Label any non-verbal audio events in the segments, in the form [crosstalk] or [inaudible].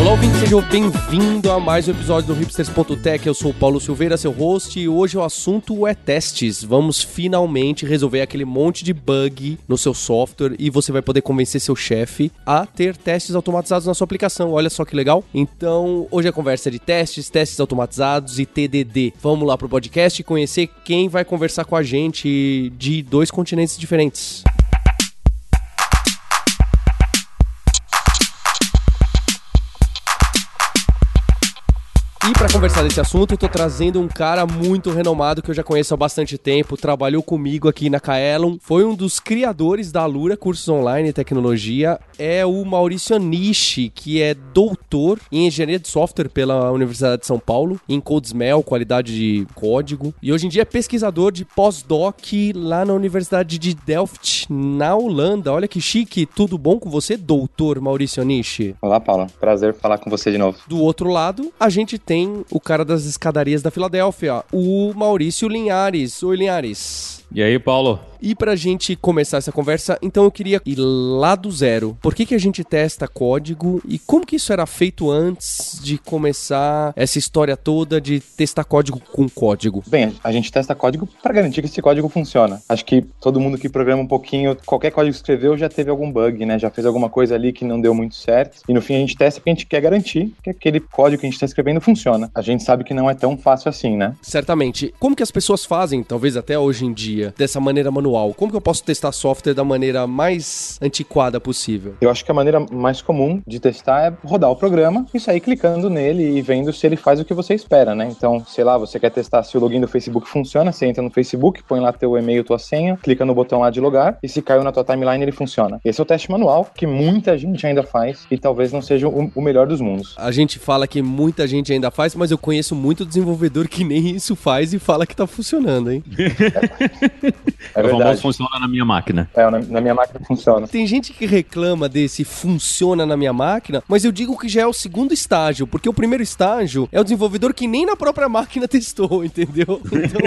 Olá, ouvinte, seja bem-vindo a mais um episódio do Hipsters.tech. Eu sou o Paulo Silveira, seu host, e hoje o assunto é testes. Vamos finalmente resolver aquele monte de bug no seu software e você vai poder convencer seu chefe a ter testes automatizados na sua aplicação. Olha só que legal. Então, hoje a conversa é de testes, testes automatizados e TDD. Vamos lá pro podcast e conhecer quem vai conversar com a gente de dois continentes diferentes. E para conversar desse assunto, eu tô trazendo um cara muito renomado que eu já conheço há bastante tempo, trabalhou comigo aqui na Kaelon, foi um dos criadores da Alura Cursos Online e Tecnologia, é o Maurício Nishi, que é doutor em Engenharia de Software pela Universidade de São Paulo, em CodeSmell, qualidade de código, e hoje em dia é pesquisador de pós-doc lá na Universidade de Delft, na Holanda. Olha que chique, tudo bom com você, doutor Maurício Nishi? Olá, Paula. Prazer falar com você de novo. Do outro lado, a gente tem o cara das escadarias da Filadélfia, o Maurício Linhares. Oi, Linhares. E aí, Paulo? E pra gente começar essa conversa, então eu queria ir lá do zero. Por que, que a gente testa código e como que isso era feito antes de começar essa história toda de testar código com código? Bem, a gente testa código para garantir que esse código funciona. Acho que todo mundo que programa um pouquinho, qualquer código que escreveu já teve algum bug, né? Já fez alguma coisa ali que não deu muito certo. E no fim a gente testa porque a gente quer garantir que aquele código que a gente está escrevendo funciona. A gente sabe que não é tão fácil assim, né? Certamente. Como que as pessoas fazem, talvez até hoje em dia, dessa maneira manual? Como que eu posso testar software da maneira mais antiquada possível? Eu acho que a maneira mais comum de testar é rodar o programa e sair clicando nele e vendo se ele faz o que você espera, né? Então, sei lá, você quer testar se o login do Facebook funciona, você entra no Facebook, põe lá teu e-mail, tua senha, clica no botão lá de logar e se caiu na tua timeline ele funciona. Esse é o teste manual que muita gente ainda faz e talvez não seja o, o melhor dos mundos. A gente fala que muita gente ainda faz, mas eu conheço muito desenvolvedor que nem isso faz e fala que tá funcionando, hein? [laughs] É, é verdade. Famoso funciona na minha máquina. É, na, na, minha máquina funciona. Tem gente que reclama desse funciona na minha máquina, mas eu digo que já é o segundo estágio, porque o primeiro estágio é o desenvolvedor que nem na própria máquina [laughs] testou, entendeu? Então,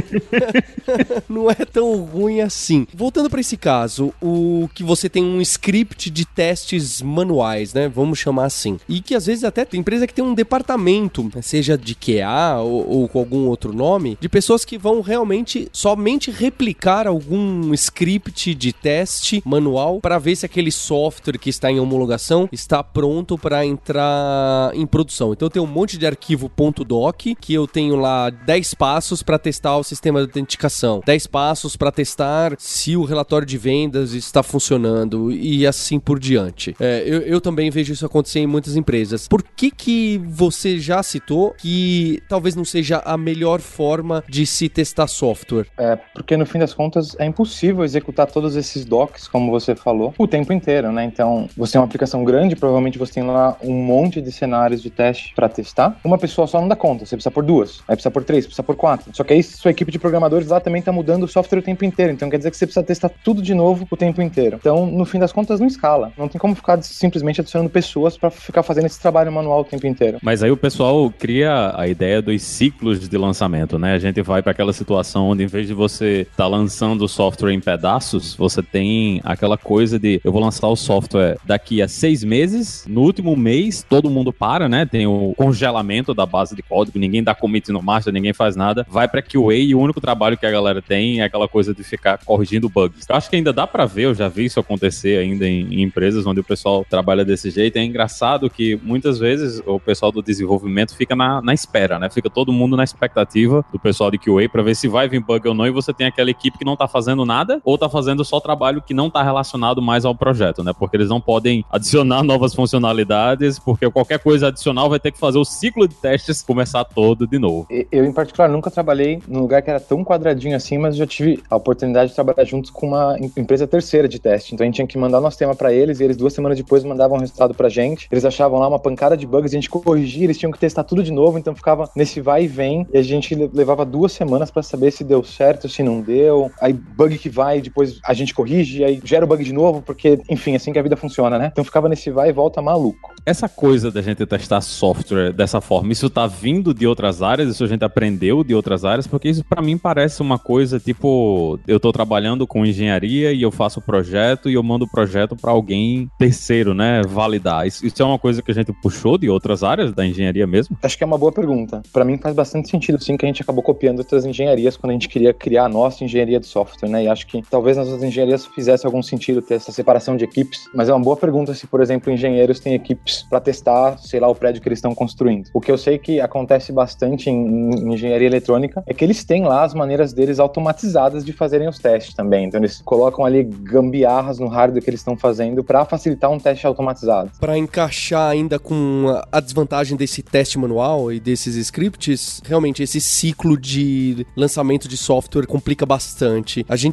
[laughs] não é tão ruim assim. Voltando para esse caso, o que você tem um script de testes manuais, né? Vamos chamar assim. E que às vezes até tem empresa que tem um departamento, seja de QA ou, ou com algum outro nome, de pessoas que vão realmente somente replicar algum script de teste manual para ver se aquele software que está em homologação está pronto para entrar em produção. Então eu tenho um monte de arquivo .doc que eu tenho lá 10 passos para testar o sistema de autenticação, 10 passos para testar se o relatório de vendas está funcionando e assim por diante. É, eu, eu também vejo isso acontecer em muitas empresas. Por que que você já citou que talvez não seja a melhor forma de se testar software? É, porque no fim das contas é impossível executar todos esses docs, como você falou, o tempo inteiro, né? Então, você tem uma aplicação grande, provavelmente você tem lá um monte de cenários de teste para testar. Uma pessoa só não dá conta, você precisa por duas, aí precisa por três, precisa por quatro. Só que aí sua equipe de programadores lá também tá mudando o software o tempo inteiro, então quer dizer que você precisa testar tudo de novo o tempo inteiro. Então, no fim das contas, não escala. Não tem como ficar simplesmente adicionando pessoas para ficar fazendo esse trabalho manual o tempo inteiro. Mas aí o pessoal cria a ideia dos ciclos de lançamento, né? A gente vai para aquela situação onde em vez de você tá lançando o software em pedaços, você tem aquela coisa de eu vou lançar o software daqui a seis meses, no último mês todo mundo para, né? Tem o congelamento da base de código, ninguém dá commit no master, ninguém faz nada, vai para QA e o único trabalho que a galera tem é aquela coisa de ficar corrigindo bugs. Eu acho que ainda dá para ver, eu já vi isso acontecer ainda em, em empresas onde o pessoal trabalha desse jeito. É engraçado que muitas vezes o pessoal do desenvolvimento fica na, na espera, né? Fica todo mundo na expectativa do pessoal de QA para ver se vai vir bug ou não e você tem aquela equipe que não tá fazendo nada ou tá fazendo só trabalho que não tá relacionado mais ao projeto, né? Porque eles não podem adicionar [laughs] novas funcionalidades, porque qualquer coisa adicional vai ter que fazer o ciclo de testes começar todo de novo. Eu, em particular, nunca trabalhei num lugar que era tão quadradinho assim, mas já tive a oportunidade de trabalhar juntos com uma empresa terceira de teste. Então a gente tinha que mandar nosso tema para eles e eles duas semanas depois mandavam o resultado pra gente. Eles achavam lá uma pancada de bugs, a gente corrigia, eles tinham que testar tudo de novo, então ficava nesse vai e vem e a gente levava duas semanas para saber se deu certo, se não deu. Aí bug que vai, depois a gente corrige, e aí gera o bug de novo, porque, enfim, assim que a vida funciona, né? Então ficava nesse vai e volta maluco. Essa coisa da gente testar software dessa forma, isso tá vindo de outras áreas, isso a gente aprendeu de outras áreas, porque isso para mim parece uma coisa tipo, eu tô trabalhando com engenharia e eu faço o projeto e eu mando o projeto para alguém terceiro, né, validar. Isso, isso, é uma coisa que a gente puxou de outras áreas da engenharia mesmo? Acho que é uma boa pergunta. Para mim faz bastante sentido sim que a gente acabou copiando outras engenharias quando a gente queria criar a nossa engenharia de software, né? E acho que talvez nas outras engenharias fizesse algum sentido ter essa separação de equipes, mas é uma boa pergunta se, por exemplo, engenheiros têm equipes para testar, sei lá, o prédio que eles estão construindo. O que eu sei que acontece bastante em, em, engenharia eletrônica é que eles têm lá as maneiras deles automatizadas de fazerem os testes também. Então eles colocam ali gambiarras no hardware que eles estão fazendo para facilitar um teste automatizado. Para encaixar ainda com a desvantagem desse teste manual e desses scripts, realmente esse ciclo de lançamento de software complica bastante. A gente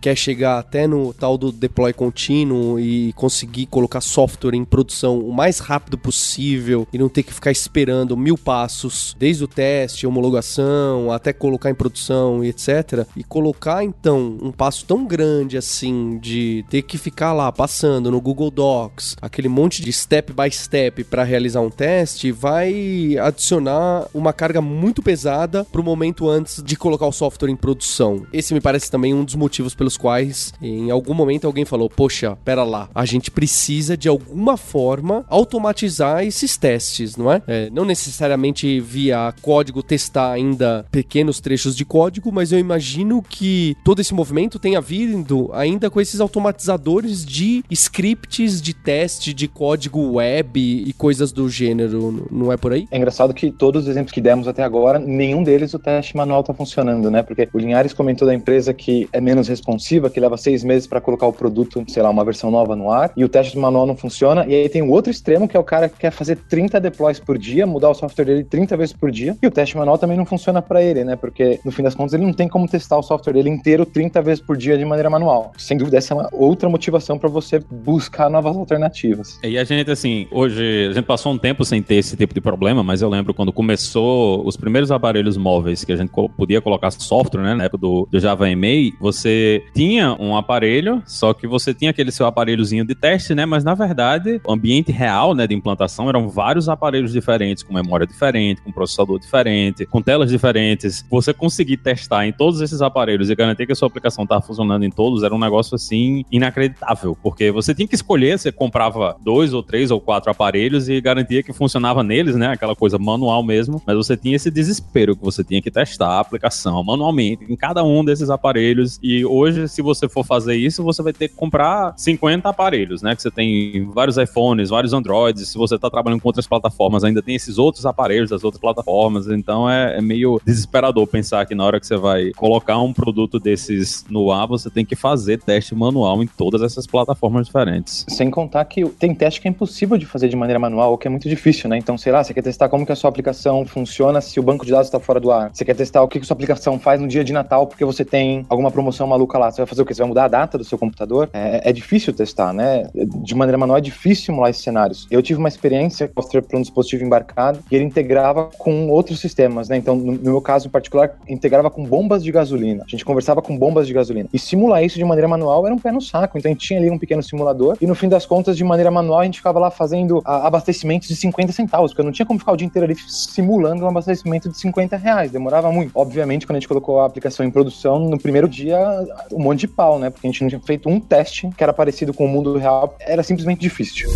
quer chegar até no tal do deploy contínuo e conseguir colocar software em produção o mais rápido possível e não ter que ficar esperando mil passos, desde o teste, homologação, até colocar em produção e etc. E colocar então um passo tão grande assim de ter que ficar lá passando no Google Docs, aquele monte de step by step para realizar um teste, vai adicionar uma carga muito pesada pro momento antes de colocar o software em produção. Esse me parece também um dos motivos pelos quais em algum momento alguém falou: "Poxa, pera lá, a gente precisa de alguma forma automatizar esses testes, não é? é não necessariamente via código testar ainda pequenos trechos de código, mas eu imagino que todo esse movimento tenha vindo ainda com esses automatizadores de scripts de teste de código web e coisas do gênero, não é por aí? É engraçado que todos os exemplos que demos até agora, nenhum deles o teste manual está funcionando, né? Porque o Linhares comentou da empresa que é menos responsiva, que leva seis meses para colocar o produto, sei lá, uma versão nova no ar, e o teste manual não funciona. E aí tem o outro extremo, que é o cara que quer fazer 30 deploys por dia, mudar o software dele 30 vezes por dia, e o teste manual também não funciona para ele, né? Porque no fim das contas ele não tem como testar o software dele inteiro 30 vezes por dia de maneira manual. Sem dúvida, essa é uma outra motivação para você buscar novas alternativas. E a gente, assim, hoje, a gente passou um tempo sem ter esse tipo de problema, mas eu lembro quando começou os primeiros aparelhos móveis que a gente podia colocar software, né? Na época do, do Java EMEI, você tinha um aparelho, só que você tinha aquele seu aparelhozinho de teste, né? Mas na verdade, o ambiente real, né, de implantação eram vários aparelhos diferentes, com memória diferente, com processador diferente, com telas diferentes. Você conseguir testar em todos esses aparelhos e garantir que a sua aplicação estava funcionando em todos era um negócio assim inacreditável, porque você tinha que escolher, você comprava dois ou três ou quatro aparelhos e garantia que funcionava neles, né, aquela coisa manual mesmo, mas você tinha esse desespero que você tinha que testar a aplicação manualmente em cada um desses aparelhos e hoje se você for fazer isso, você vai ter que comprar 50 aparelhos, né, que você tem vários iPhones, vários Androids, se você está trabalhando com outras plataformas, ainda tem esses outros aparelhos das outras plataformas, então é, é meio desesperador pensar que na hora que você vai colocar um produto desses no ar, você tem que fazer teste manual em todas essas plataformas diferentes. Sem contar que tem teste que é impossível de fazer de maneira manual, ou que é muito difícil, né? Então, sei lá, você quer testar como que a sua aplicação funciona se o banco de dados está fora do ar. Você quer testar o que, que a sua aplicação faz no dia de Natal porque você tem alguma promoção maluca lá. Você vai fazer o quê? Você vai mudar a data do seu computador? É, é difícil testar, né? De maneira manual é difícil simular esses cenários. Eu tive uma experiência para um dispositivo embarcado e ele integrava com outros sistemas, né? Então, no, no meu caso em particular, integrava com bombas de gasolina. A gente conversava com bombas de gasolina. E simular isso de maneira manual era um pé no saco. Então, a gente tinha ali um pequeno simulador e no fim das contas, de maneira manual, a gente ficava lá fazendo abastecimentos de 50 centavos, porque eu não tinha como ficar o dia inteiro ali simulando um abastecimento de 50 reais. Demorava muito. Obviamente, quando a gente colocou a aplicação em produção, no primeiro dia, um monte de pau, né? Porque a gente não tinha feito um teste que era parecido com o mundo real. Era simplesmente difícil.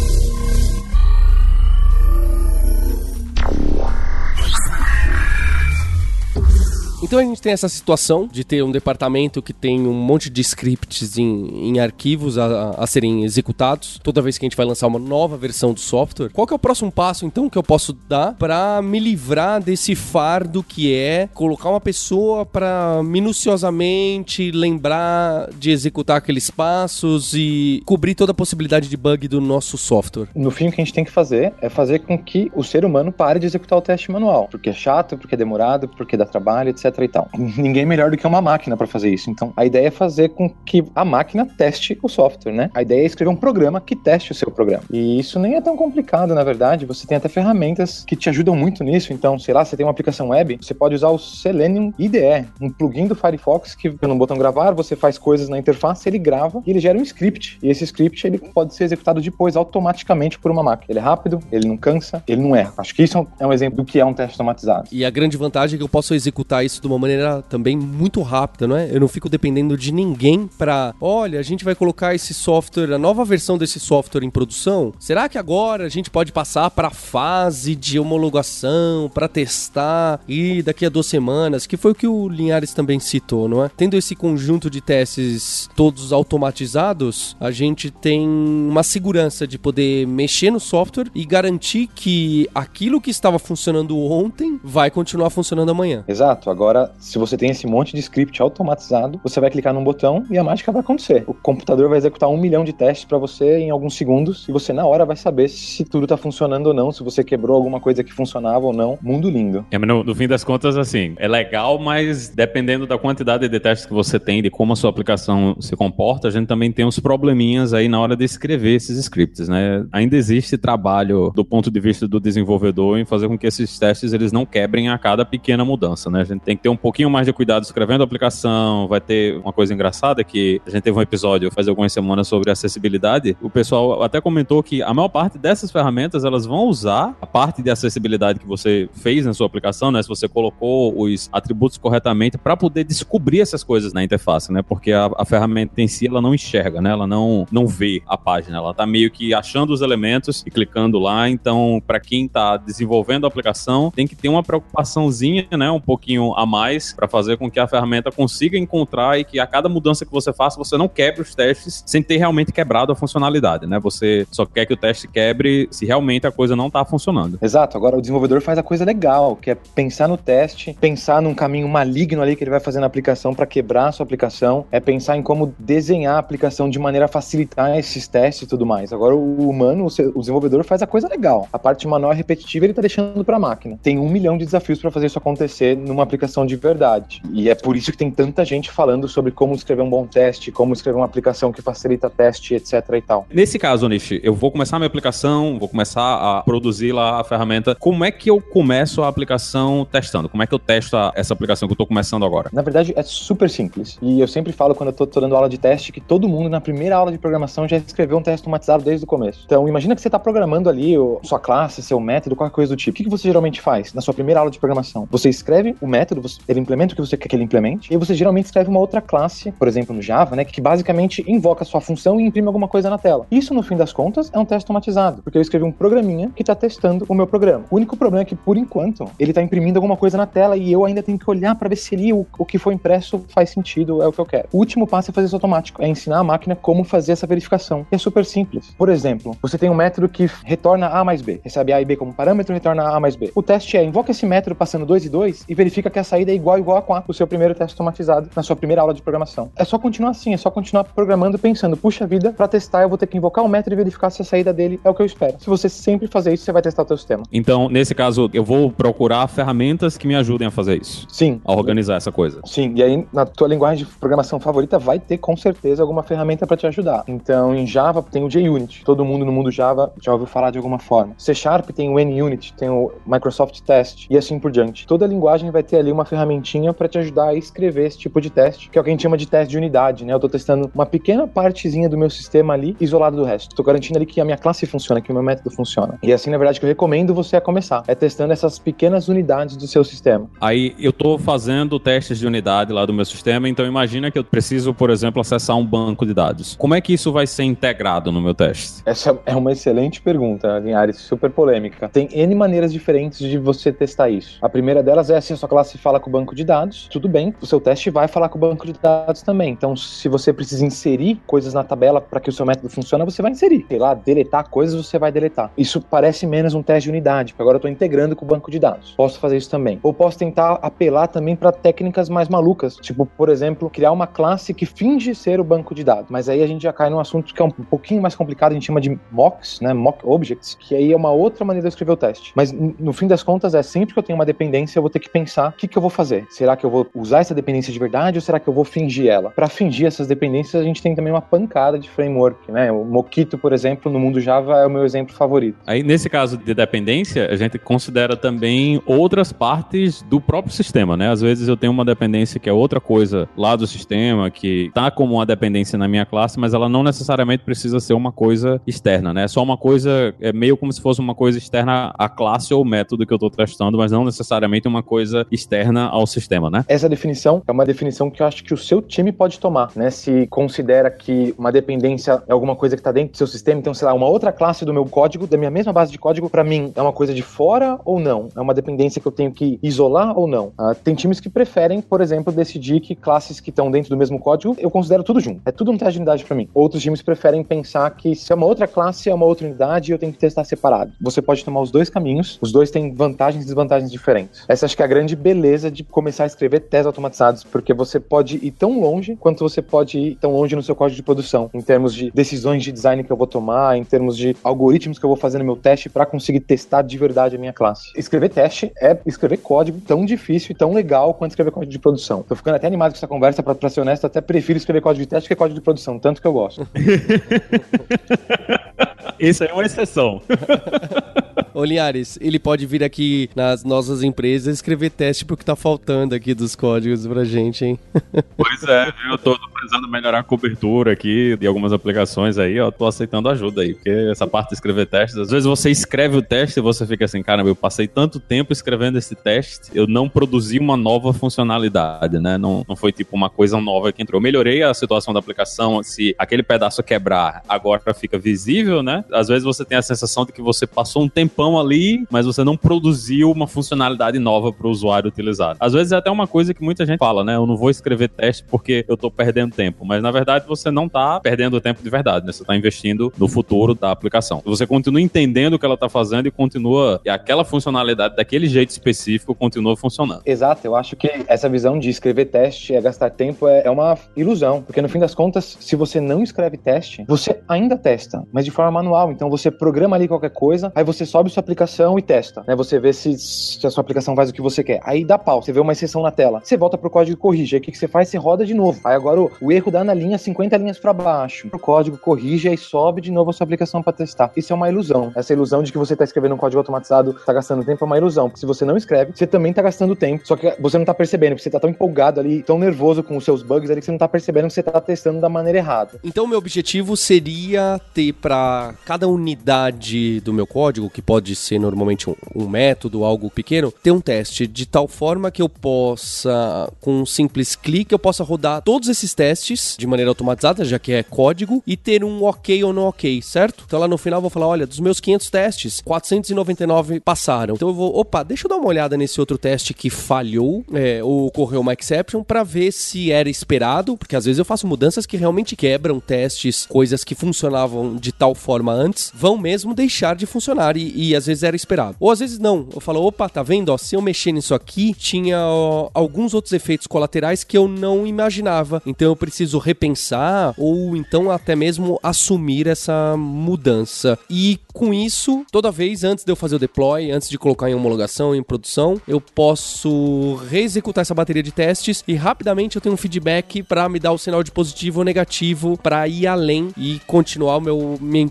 Então a gente tem essa situação de ter um departamento que tem um monte de scripts em, em arquivos a, a, serem executados toda vez que a gente vai lançar uma nova versão do software. Qual que é o próximo passo então que eu posso dar para me livrar desse fardo que é colocar uma pessoa para minuciosamente lembrar de executar aqueles passos e cobrir toda a possibilidade de bug do nosso software? No fim o que a gente tem que fazer é fazer com que o ser humano pare de executar o teste manual, porque é chato, porque é demorado, porque dá trabalho, etc e tal. Ninguém melhor do que uma máquina para fazer isso. Então, a ideia é fazer com que a máquina teste o software, né? A ideia é escrever um programa que teste o seu programa. E isso nem é tão complicado, na verdade. Você tem até ferramentas que te ajudam muito nisso. Então, sei lá, você tem uma aplicação web, você pode usar o Selenium IDE, um plugin do Firefox que no botão gravar, você faz coisas na interface, ele grava e ele gera um script. E esse script ele pode ser executado depois automaticamente por uma máquina. Ele é rápido, ele não cansa, ele não erra. Acho que isso é um exemplo do que é um teste automatizado. E a grande vantagem é que eu posso executar isso de uma maneira também muito rápida, não é? Eu não fico dependendo de ninguém para, olha, a gente vai colocar esse software, a nova versão desse software em produção. Será que agora a gente pode passar para a fase de homologação, para testar e daqui a duas semanas, que foi o que o Linhares também citou, não é? Tendo esse conjunto de testes todos automatizados, a gente tem uma segurança de poder mexer no software e garantir que aquilo que estava funcionando ontem vai continuar funcionando amanhã. Exato. Agora, se você tem esse monte de script automatizado, você vai clicar num botão e a mágica vai acontecer. O computador vai executar um milhão de testes para você em alguns segundos e você na hora vai saber se tudo tá funcionando ou não, se você quebrou alguma coisa que funcionava ou não. Mundo lindo. É, no, no fim das contas, assim, é legal, mas dependendo da quantidade de testes que você tem, de como a sua aplicação se comporta, a gente também tem uns probleminhas aí na hora de escrever esses scripts, né? Ainda existe trabalho do ponto de vista do desenvolvedor em fazer com que esses testes eles não quebrem a cada pequena mudança, né? A gente tem ter um pouquinho mais de cuidado escrevendo a aplicação. Vai ter uma coisa engraçada que a gente teve um episódio faz algumas semanas sobre acessibilidade. O pessoal até comentou que a maior parte dessas ferramentas elas vão usar a parte de acessibilidade que você fez na sua aplicação, né? Se você colocou os atributos corretamente para poder descobrir essas coisas na interface, né? Porque a, a ferramenta em si ela não enxerga, né? Ela não não vê a página, ela tá meio que achando os elementos e clicando lá. Então, para quem tá desenvolvendo a aplicação, tem que ter uma preocupaçãozinha, né? Um pouquinho a mais para fazer com que a ferramenta consiga encontrar e que a cada mudança que você faça, você não quebre os testes sem ter realmente quebrado a funcionalidade, né? Você só quer que o teste quebre se realmente a coisa não tá funcionando. Exato. Agora o desenvolvedor faz a coisa legal, que é pensar no teste, pensar num caminho maligno ali que ele vai fazer na aplicação para quebrar a sua aplicação, é pensar em como desenhar a aplicação de maneira a facilitar esses testes e tudo mais. Agora o humano, o desenvolvedor faz a coisa legal. A parte manual repetitiva ele tá deixando para a máquina. Tem um milhão de desafios para fazer isso acontecer numa aplicação de verdade. E é por isso que tem tanta gente falando sobre como escrever um bom teste, como escrever uma aplicação que facilita teste, etc e tal. Nesse caso, Nish, eu vou começar a minha aplicação, vou começar a produzir lá a ferramenta. Como é que eu começo a aplicação testando? Como é que eu testo essa aplicação que eu tô começando agora? Na verdade, é super simples. E eu sempre falo quando eu tô, tô dando aula de teste que todo mundo na primeira aula de programação já escreveu um teste automatizado desde o começo. Então, imagina que você tá programando ali sua classe, seu método, qualquer coisa do tipo. O que, que você geralmente faz na sua primeira aula de programação? Você escreve o método, ele implementa o que você quer que ele implemente, e você geralmente escreve uma outra classe, por exemplo, no Java, né, que basicamente invoca a sua função e imprime alguma coisa na tela. Isso, no fim das contas, é um teste automatizado, porque eu escrevi um programinha que está testando o meu programa. O único problema é que, por enquanto, ele está imprimindo alguma coisa na tela e eu ainda tenho que olhar para ver se ali o, o que foi impresso faz sentido, é o que eu quero. O último passo é fazer isso automático, é ensinar a máquina como fazer essa verificação. E é super simples. Por exemplo, você tem um método que retorna A mais B, recebe A e B como parâmetro, retorna A mais B. O teste é invoca esse método passando 2 e 2 e verifica que a saída é igual igual a 4, o seu primeiro teste automatizado na sua primeira aula de programação. É só continuar assim, é só continuar programando pensando, puxa vida, para testar eu vou ter que invocar o um método e verificar se a saída dele é o que eu espero. Se você sempre fazer isso, você vai testar o seu sistema. Então, nesse caso, eu vou procurar ferramentas que me ajudem a fazer isso. Sim. A organizar essa coisa. Sim, e aí na tua linguagem de programação favorita vai ter com certeza alguma ferramenta para te ajudar. Então, em Java tem o JUnit. Todo mundo no mundo Java já ouviu falar de alguma forma. C Sharp tem o NUnit, tem o Microsoft Test e assim por diante. Toda linguagem vai ter ali uma ferramentinha para te ajudar a escrever esse tipo de teste, que é o que a gente chama de teste de unidade, né? Eu tô testando uma pequena partezinha do meu sistema ali, isolado do resto. Tô garantindo ali que a minha classe funciona, que o meu método funciona. E assim, na verdade, que eu recomendo você a começar, é testando essas pequenas unidades do seu sistema. Aí eu tô fazendo testes de unidade lá do meu sistema, então imagina que eu preciso, por exemplo, acessar um banco de dados. Como é que isso vai ser integrado no meu teste? Essa é uma excelente pergunta, Linhares, super polêmica. Tem N maneiras diferentes de você testar isso. A primeira delas é se a sua classe fala com o banco de dados, tudo bem, o seu teste vai falar com o banco de dados também. Então, se você precisa inserir coisas na tabela para que o seu método funcione, você vai inserir. Sei lá, deletar coisas, você vai deletar. Isso parece menos um teste de unidade, porque agora eu estou integrando com o banco de dados. Posso fazer isso também. Ou posso tentar apelar também para técnicas mais malucas, tipo, por exemplo, criar uma classe que finge ser o banco de dados. Mas aí a gente já cai num assunto que é um pouquinho mais complicado, a gente chama de mocks, né, mock objects, que aí é uma outra maneira de escrever o teste. Mas no fim das contas é sempre que eu tenho uma dependência, eu vou ter que pensar o que, que eu eu vou fazer? Será que eu vou usar essa dependência de verdade ou será que eu vou fingir ela? Para fingir essas dependências, a gente tem também uma pancada de framework, né? O Mockito, por exemplo, no mundo Java é o meu exemplo favorito. Aí, nesse caso de dependência, a gente considera também outras partes do próprio sistema, né? Às vezes eu tenho uma dependência que é outra coisa lá do sistema, que tá como uma dependência na minha classe, mas ela não necessariamente precisa ser uma coisa externa, né? É só uma coisa, é meio como se fosse uma coisa externa à classe ou método que eu tô testando, mas não necessariamente uma coisa externa ao sistema, né? Essa definição é uma definição que eu acho que o seu time pode tomar, né? Se considera que uma dependência é alguma coisa que está dentro do seu sistema, então, sei lá, uma outra classe do meu código, da minha mesma base de código, para mim, é uma coisa de fora ou não? É uma dependência que eu tenho que isolar ou não? Uh, tem times que preferem, por exemplo, decidir que classes que estão dentro do mesmo código, eu considero tudo junto. É tudo um teste de unidade para mim. Outros times preferem pensar que se é uma outra classe, é uma outra unidade, eu tenho que testar separado. Você pode tomar os dois caminhos, os dois têm vantagens e desvantagens diferentes. Essa acho que é a grande beleza de começar a escrever testes automatizados, porque você pode ir tão longe quanto você pode ir tão longe no seu código de produção, em termos de decisões de design que eu vou tomar, em termos de algoritmos que eu vou fazer no meu teste para conseguir testar de verdade a minha classe. Escrever teste é escrever código tão difícil e tão legal quanto escrever código de produção. Tô ficando até animado com essa conversa, pra, pra ser honesto, até prefiro escrever código de teste que código de produção, tanto que eu gosto. [laughs] Isso aí é uma exceção. [laughs] Ô Linhares, ele pode vir aqui nas nossas empresas escrever teste pro que tá faltando aqui dos códigos pra gente, hein? [laughs] Pois é, viu? Eu tô precisando melhorar a cobertura aqui de algumas aplicações aí, ó. Tô aceitando ajuda aí, porque essa parte de escrever testes, às vezes você escreve o teste e você fica assim, cara, eu passei tanto tempo escrevendo esse teste, eu não produzi uma nova funcionalidade, né? Não, não foi tipo uma coisa nova que entrou. Eu melhorei a situação da aplicação, se aquele pedaço quebrar, agora fica visível, né? Às vezes você tem a sensação de que você passou um tempão ali, mas você não produziu uma funcionalidade nova para o usuário utilizar. Às vezes é até uma coisa que muita gente fala, né? Eu não vou escrever teste porque eu tô perdendo tempo, mas na verdade você não tá perdendo tempo de verdade, né? Você tá investindo no futuro da aplicação. Você continua entendendo o que ela tá fazendo e continua, e aquela funcionalidade daquele jeito específico continua funcionando. Exato, eu acho que essa visão de escrever teste é gastar tempo é, é uma ilusão, porque no fim das contas, se você não escreve teste, você ainda testa, mas de forma manual. Então você programa ali qualquer coisa, aí você sobe sua aplicação e testa, né? Você vê se, se a sua aplicação faz o que você quer. Aí dá pau, você vê uma exceção na tela. Você volta pro código e corrige. Aí o que, que você faz? Você roda de novo. Aí agora o, o erro dá na linha 50 linhas para baixo. O código corrige e sobe de novo a sua aplicação para testar. Isso é uma ilusão. Essa ilusão de que você tá escrevendo um código automatizado, tá gastando tempo, é uma ilusão. Porque se você não escreve, você também tá gastando tempo. Só que você não tá percebendo, porque você tá tão empolgado ali, tão nervoso com os seus bugs ali, que você não tá percebendo que você tá testando da maneira errada. Então, meu objetivo seria ter para cada unidade do meu código, que pode ser normalmente um, um, método, algo pequeno, ter um teste de tal forma que eu possa, com um simples clique, eu possa rodar todos esses testes de maneira automatizada, já que é código, e ter um ok ou não ok, certo? Então lá no final eu vou falar, olha, dos meus 500 testes, 499 passaram. Então eu vou, opa, deixa eu dar uma olhada nesse outro teste que falhou, é, ou ocorreu uma exception, para ver se era esperado, porque às vezes eu faço mudanças que realmente quebram testes, coisas que funcionavam de tal forma antes, vão mesmo deixar de funcionar e, e às vezes era esperado. Ou às vezes não, eu falo, opa, tá vendo? Ó, se eu mexer nisso aqui, tinha ó, alguns outros efeitos colaterais que eu não imaginava. Então eu preciso repensar ou então até mesmo assumir essa mudança. E com isso, toda vez antes de eu fazer o deploy, antes de colocar em homologação, em produção, eu posso reexecutar essa bateria de testes e rapidamente eu tenho um feedback para me dar o sinal de positivo ou negativo para ir além e continuar o meu, minha.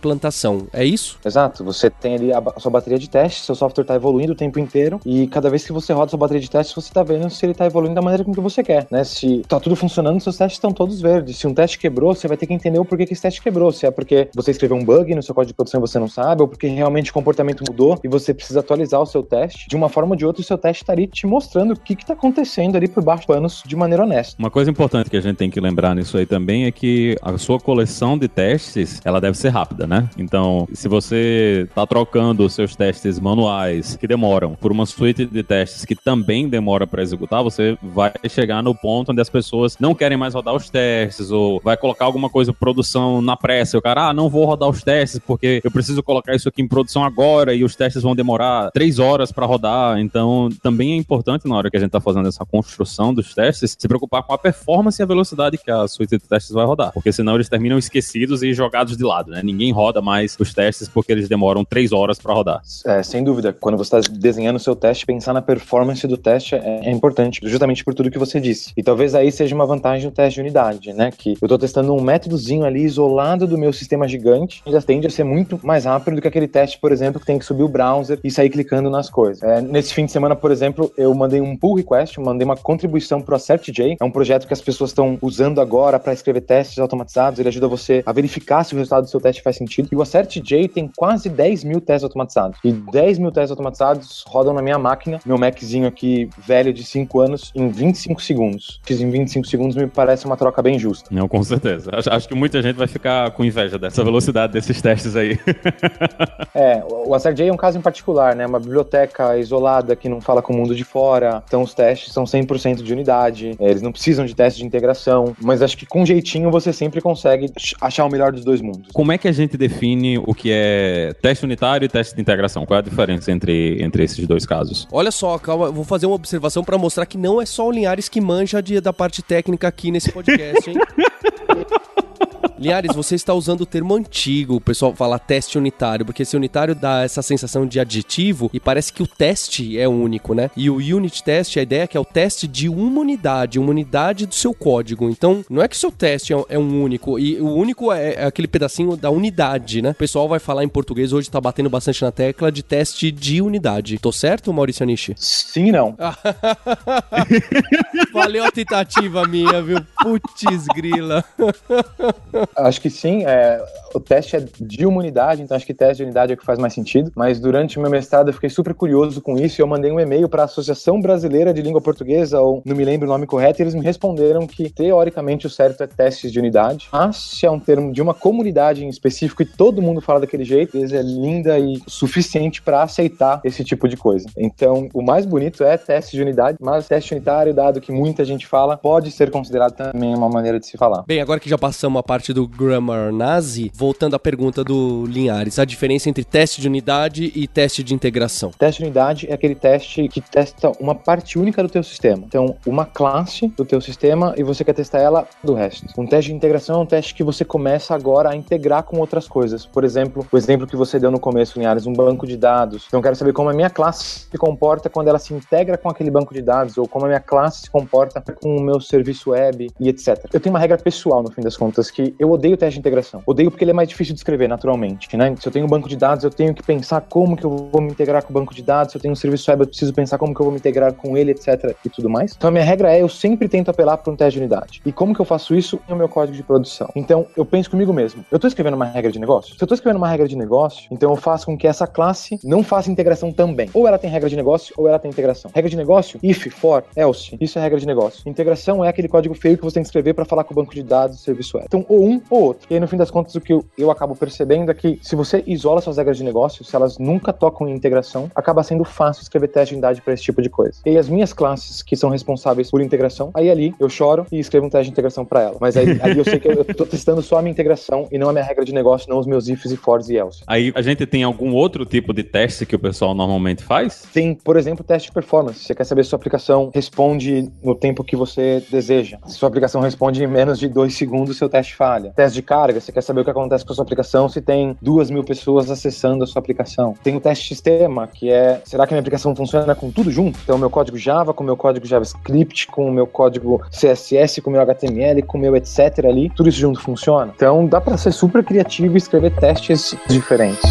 É isso? Exato. Você tem ali a, sua bateria de testes, seu software está evoluindo o tempo inteiro e cada vez que você roda sua bateria de testes, você está vendo se ele está evoluindo da maneira como que você quer, né? Se tá tudo funcionando, seus testes estão todos verdes. Se um teste quebrou, você vai ter que entender o porquê que esse teste quebrou. Se é porque você escreveu um bug no seu código de produção e você não sabe, ou porque realmente o comportamento mudou e você precisa atualizar o seu teste. De uma forma ou de outra, o seu teste está ali te mostrando o que está acontecendo ali por baixo dos panos de maneira honesta. Uma coisa importante que a gente tem que lembrar nisso aí também é que a sua coleção de testes, ela deve ser rápida, né? Então, se você está trocando os seus testes manuais que demoram por uma suite de testes que também demora para executar, você vai chegar no ponto onde as pessoas não querem mais rodar os testes ou vai colocar alguma coisa produção na pressa. E o cara, ah, não vou rodar os testes porque eu preciso colocar isso aqui em produção agora e os testes vão demorar três horas para rodar. Então, também é importante na hora que a gente está fazendo essa construção dos testes se preocupar com a performance e a velocidade que a suite de testes vai rodar, porque senão eles terminam esquecidos e jogados de lado, né? Ninguém roda mais os testes porque eles demoram três horas para rodar. É, sem dúvida. Quando você está desenhando o seu teste, pensar na performance do teste é, é, importante, justamente por tudo que você disse. E talvez aí seja uma vantagem do teste de unidade, né? Que eu estou testando um métodozinho ali isolado do meu sistema gigante, ainda tende a ser muito mais rápido do que aquele teste, por exemplo, que tem que subir o browser e sair clicando nas coisas. É, nesse fim de semana, por exemplo, eu mandei um pull request, mandei uma contribuição para o AcertJ. É um projeto que as pessoas estão usando agora para escrever testes automatizados. Ele ajuda você a verificar se o resultado do seu teste faz sentido. E o AcertJ tem quase 10 mil testes automatizados. E 10 mil testes automatizados rodam na minha máquina, meu Maczinho aqui velho de 5 anos, em 25 segundos. Fiz em 25 segundos me parece uma troca bem justa. Não, com certeza. Acho, acho que muita gente vai ficar com inveja dessa velocidade desses testes aí. [laughs] é, o AcertJ é um caso em particular, né? Uma biblioteca isolada que não fala com o mundo de fora. Então os testes são 100% de unidade. É, eles não precisam de teste de integração. Mas acho que com jeitinho você sempre consegue achar o melhor dos dois mundos. Como é que a gente define o que é teste unitário e teste de integração? Qual é a diferença entre, entre esses dois casos? Olha só, calma, vou fazer uma observação para mostrar que não é só o Linhares que manja de, da parte técnica aqui nesse podcast, hein? [laughs] Linhares, você está usando o termo antigo, o pessoal fala teste unitário, porque esse unitário dá essa sensação de aditivo e parece que o teste é único, né? E o unit test, a ideia é que é o teste de uma unidade, uma unidade do seu código. Então, não é que o seu teste é um único, e o único é, é aquele pedacinho da unidade, né? O pessoal vai falar em português hoje, tá batendo bastante na tecla de teste de unidade. Tô certo, Maurício Anishi? Sim não. [laughs] Valeu a tentativa minha, viu? Putz grila. [laughs] Acho que sim. É, o teste é de uma unidade, então acho que teste de unidade é o que faz mais sentido. Mas durante o meu mestrado eu fiquei super curioso com isso e eu mandei um e-mail para a Associação Brasileira de Língua Portuguesa, ou não me lembro o nome correto, e eles me responderam que teoricamente o certo é testes de unidade. Mas se é um termo de uma comunidade em específico e todo mundo fala daquele jeito, eles é linda e suficiente para aceitar esse tipo de coisa. Então, o mais bonito é teste de unidade, mas teste unitário, dado que muita gente fala, pode ser considerado também uma maneira de se falar. Bem, agora que já passamos a parte do grammar nazi, voltando à pergunta do Linhares, a diferença entre teste de unidade e teste de integração. Teste de unidade é aquele teste que testa uma parte única do teu sistema. Então, uma classe do teu sistema e você quer testar ela do resto. Um teste de integração é um teste que você começa agora a integrar com outras coisas. Por exemplo, o exemplo que você deu no começo, Linhares, um banco de dados. Então, quero saber como a minha classe se comporta quando ela se integra com aquele banco de dados ou como a minha classe se comporta com o meu serviço web e etc. Eu tenho uma regra pessoal, no fim das contas, que eu odeio o teste de integração. Odeio porque ele é mais difícil de escrever naturalmente, né? Se eu tenho um banco de dados, eu tenho que pensar como que eu vou me integrar com o banco de dados. Se eu tenho um serviço web, eu preciso pensar como que eu vou me integrar com ele, etc. e tudo mais. Então a minha regra é eu sempre tento apelar para um teste de unidade. E como que eu faço isso no meu código de produção? Então eu penso comigo mesmo. Eu estou escrevendo uma regra de negócio? Se eu estou escrevendo uma regra de negócio, então eu faço com que essa classe não faça integração também. Ou ela tem regra de negócio ou ela tem integração. Regra de negócio, if, for, else. Isso é regra de negócio. Integração é aquele código feio que você tem que escrever para falar com o banco de dados do serviço web. Então, ou um ou outro. E aí, no fim das contas, o que eu, eu acabo percebendo é que se você isola suas regras de negócio, se elas nunca tocam em integração, acaba sendo fácil escrever teste de unidade para esse tipo de coisa. E aí, as minhas classes que são responsáveis por integração, aí ali eu choro e escrevo um teste de integração para ela. Mas aí, [laughs] aí eu sei que eu, estou testando só a minha integração e não a minha regra de negócio, não os meus ifs e fors e else. Aí a gente tem algum outro tipo de teste que o pessoal normalmente faz? Tem, por exemplo, teste de performance. Você quer saber se sua aplicação responde no tempo que você deseja. Se sua aplicação responde em menos de dois segundos, seu teste falha. Teste de carga, você quer saber o que acontece com a sua aplicação se tem duas mil pessoas acessando a sua aplicação. Tem o teste sistema, que é, será que minha aplicação funciona com tudo junto? Então, meu código Java, com meu código JavaScript, com o meu código CSS, com o meu HTML, com o meu etc ali, tudo isso junto funciona? Então, dá para ser super criativo e escrever testes diferentes.